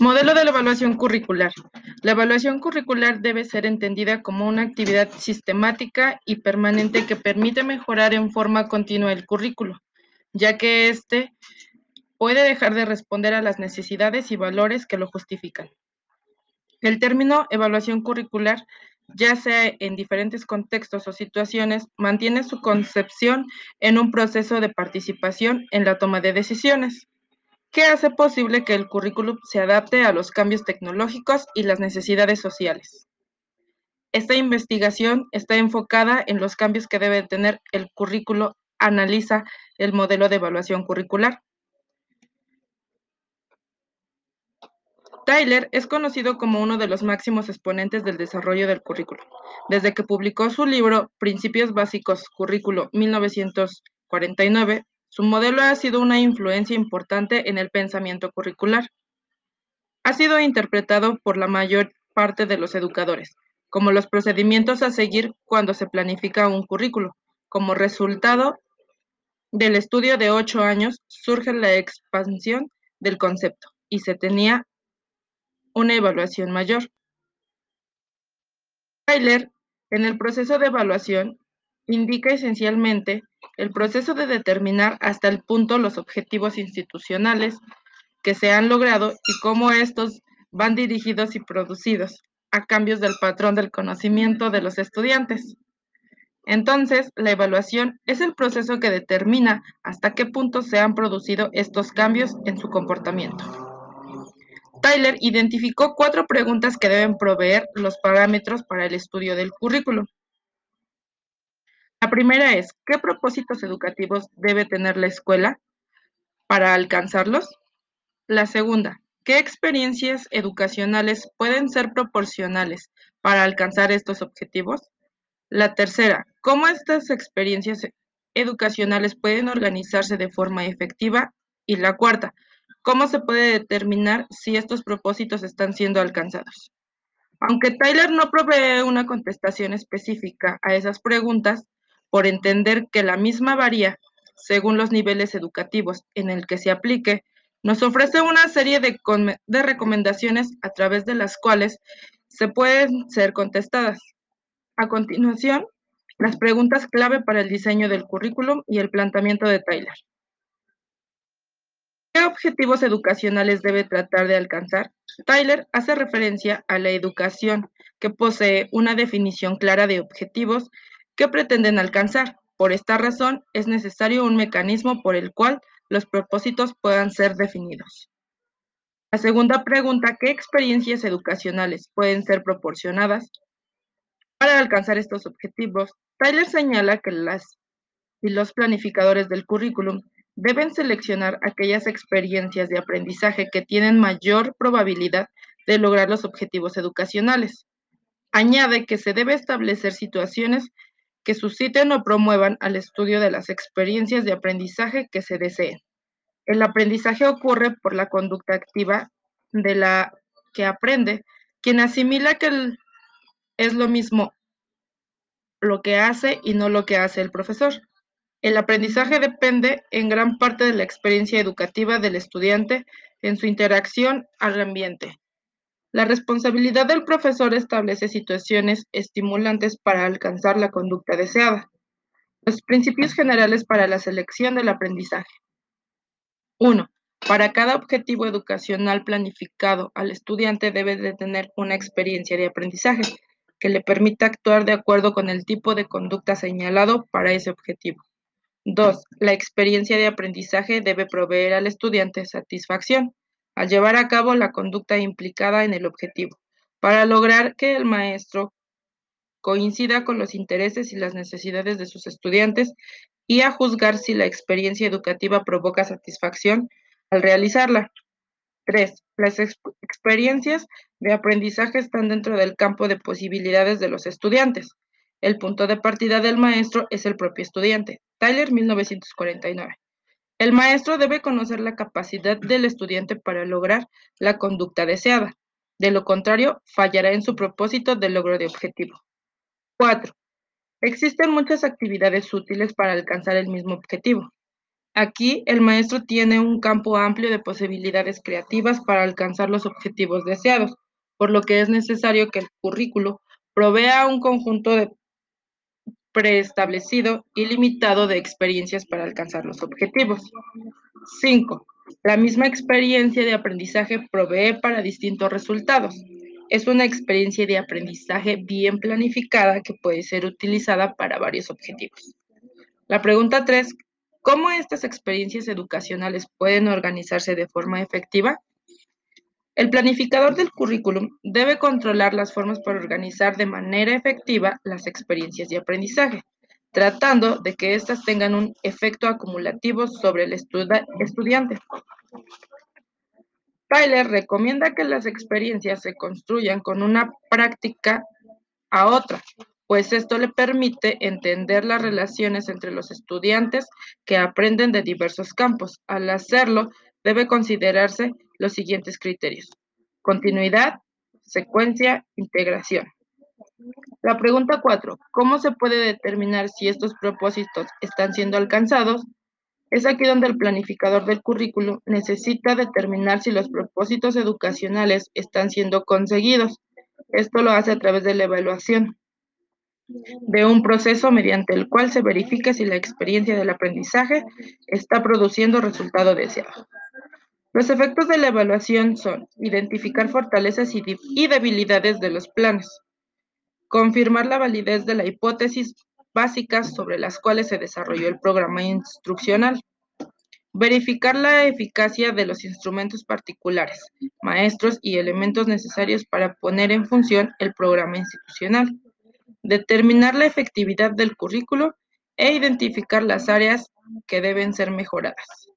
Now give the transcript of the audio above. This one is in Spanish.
Modelo de la evaluación curricular. La evaluación curricular debe ser entendida como una actividad sistemática y permanente que permite mejorar en forma continua el currículo, ya que éste puede dejar de responder a las necesidades y valores que lo justifican. El término evaluación curricular, ya sea en diferentes contextos o situaciones, mantiene su concepción en un proceso de participación en la toma de decisiones que hace posible que el currículum se adapte a los cambios tecnológicos y las necesidades sociales. Esta investigación está enfocada en los cambios que debe tener el currículo, analiza el modelo de evaluación curricular. Tyler es conocido como uno de los máximos exponentes del desarrollo del currículo. Desde que publicó su libro Principios Básicos Currículo 1949, su modelo ha sido una influencia importante en el pensamiento curricular. Ha sido interpretado por la mayor parte de los educadores como los procedimientos a seguir cuando se planifica un currículo. Como resultado del estudio de ocho años surge la expansión del concepto y se tenía una evaluación mayor. Tyler, en el proceso de evaluación, indica esencialmente el proceso de determinar hasta el punto los objetivos institucionales que se han logrado y cómo estos van dirigidos y producidos a cambios del patrón del conocimiento de los estudiantes. Entonces, la evaluación es el proceso que determina hasta qué punto se han producido estos cambios en su comportamiento. Tyler identificó cuatro preguntas que deben proveer los parámetros para el estudio del currículo. La primera es, ¿qué propósitos educativos debe tener la escuela para alcanzarlos? La segunda, ¿qué experiencias educacionales pueden ser proporcionales para alcanzar estos objetivos? La tercera, ¿cómo estas experiencias educacionales pueden organizarse de forma efectiva? Y la cuarta, ¿cómo se puede determinar si estos propósitos están siendo alcanzados? Aunque Tyler no provee una contestación específica a esas preguntas, por entender que la misma varía según los niveles educativos en el que se aplique, nos ofrece una serie de, recomendaciones a través de las cuales se pueden ser contestadas. A continuación, las preguntas clave para el diseño del currículum y el planteamiento de Tyler. ¿Qué objetivos educacionales debe tratar de alcanzar? Tyler hace referencia a la educación, que posee una definición clara de objetivos ¿Qué pretenden alcanzar? Por esta razón, es necesario un mecanismo por el cual los propósitos puedan ser definidos. La segunda pregunta, ¿qué experiencias educacionales pueden ser proporcionadas para alcanzar estos objetivos? Tyler señala que las y los planificadores del currículum deben seleccionar aquellas experiencias de aprendizaje que tienen mayor probabilidad de lograr los objetivos educacionales. Añade que se debe establecer situaciones que susciten o promuevan al estudio de las experiencias de aprendizaje que se deseen. El aprendizaje ocurre por la conducta activa de la que aprende, quien asimila que es lo mismo lo que hace y no lo que hace el profesor. El aprendizaje depende en gran parte de la experiencia educativa del estudiante en su interacción al ambiente. La responsabilidad del profesor establece situaciones estimulantes para alcanzar la conducta deseada. Los principios generales para la selección del aprendizaje. 1. Para cada objetivo educacional planificado, al estudiante debe de tener una experiencia de aprendizaje que le permita actuar de acuerdo con el tipo de conducta señalado para ese objetivo. 2. La experiencia de aprendizaje debe proveer al estudiante satisfacción al llevar a cabo la conducta implicada en el objetivo, para lograr que el maestro coincida con los intereses y las necesidades de sus estudiantes y a juzgar si la experiencia educativa provoca satisfacción al realizarla. 3. Las experiencias de aprendizaje están dentro del campo de posibilidades de los estudiantes. El punto de partida del maestro es el propio estudiante. Tyler, 1949. El maestro debe conocer la capacidad del estudiante para lograr la conducta deseada. De lo contrario, fallará en su propósito de logro de objetivo. 4. Existen muchas actividades útiles para alcanzar el mismo objetivo. Aquí el maestro tiene un campo amplio de posibilidades creativas para alcanzar los objetivos deseados, por lo que es necesario que el currículo provea un conjunto de preestablecido y limitado de experiencias para alcanzar los objetivos. 5. La misma experiencia de aprendizaje provee para distintos resultados. Es una experiencia de aprendizaje bien planificada que puede ser utilizada para varios objetivos. La pregunta 3. ¿Cómo estas experiencias educacionales pueden organizarse de forma efectiva? El planificador del currículum debe controlar las formas para organizar de manera efectiva las experiencias de aprendizaje, tratando de que éstas tengan un efecto acumulativo sobre el estudiante. Tyler recomienda que las experiencias se construyan con una práctica a otra, pues esto le permite entender las relaciones entre los estudiantes que aprenden de diversos campos. Al hacerlo, debe considerarse los siguientes criterios. Continuidad, secuencia, integración. La pregunta 4. ¿Cómo se puede determinar si estos propósitos están siendo alcanzados? Es aquí donde el planificador del currículo necesita determinar si los propósitos educacionales están siendo conseguidos. Esto lo hace a través de la evaluación de un proceso mediante el cual se verifica si la experiencia del aprendizaje está produciendo resultado deseado. Los efectos de la evaluación son identificar fortalezas y, debilidades de los planes, confirmar la validez de la hipótesis básicas sobre las cuales se desarrolló el programa instruccional, verificar la eficacia de los instrumentos particulares, maestros y elementos necesarios para poner en función el programa institucional, determinar la efectividad del currículo e identificar las áreas que deben ser mejoradas.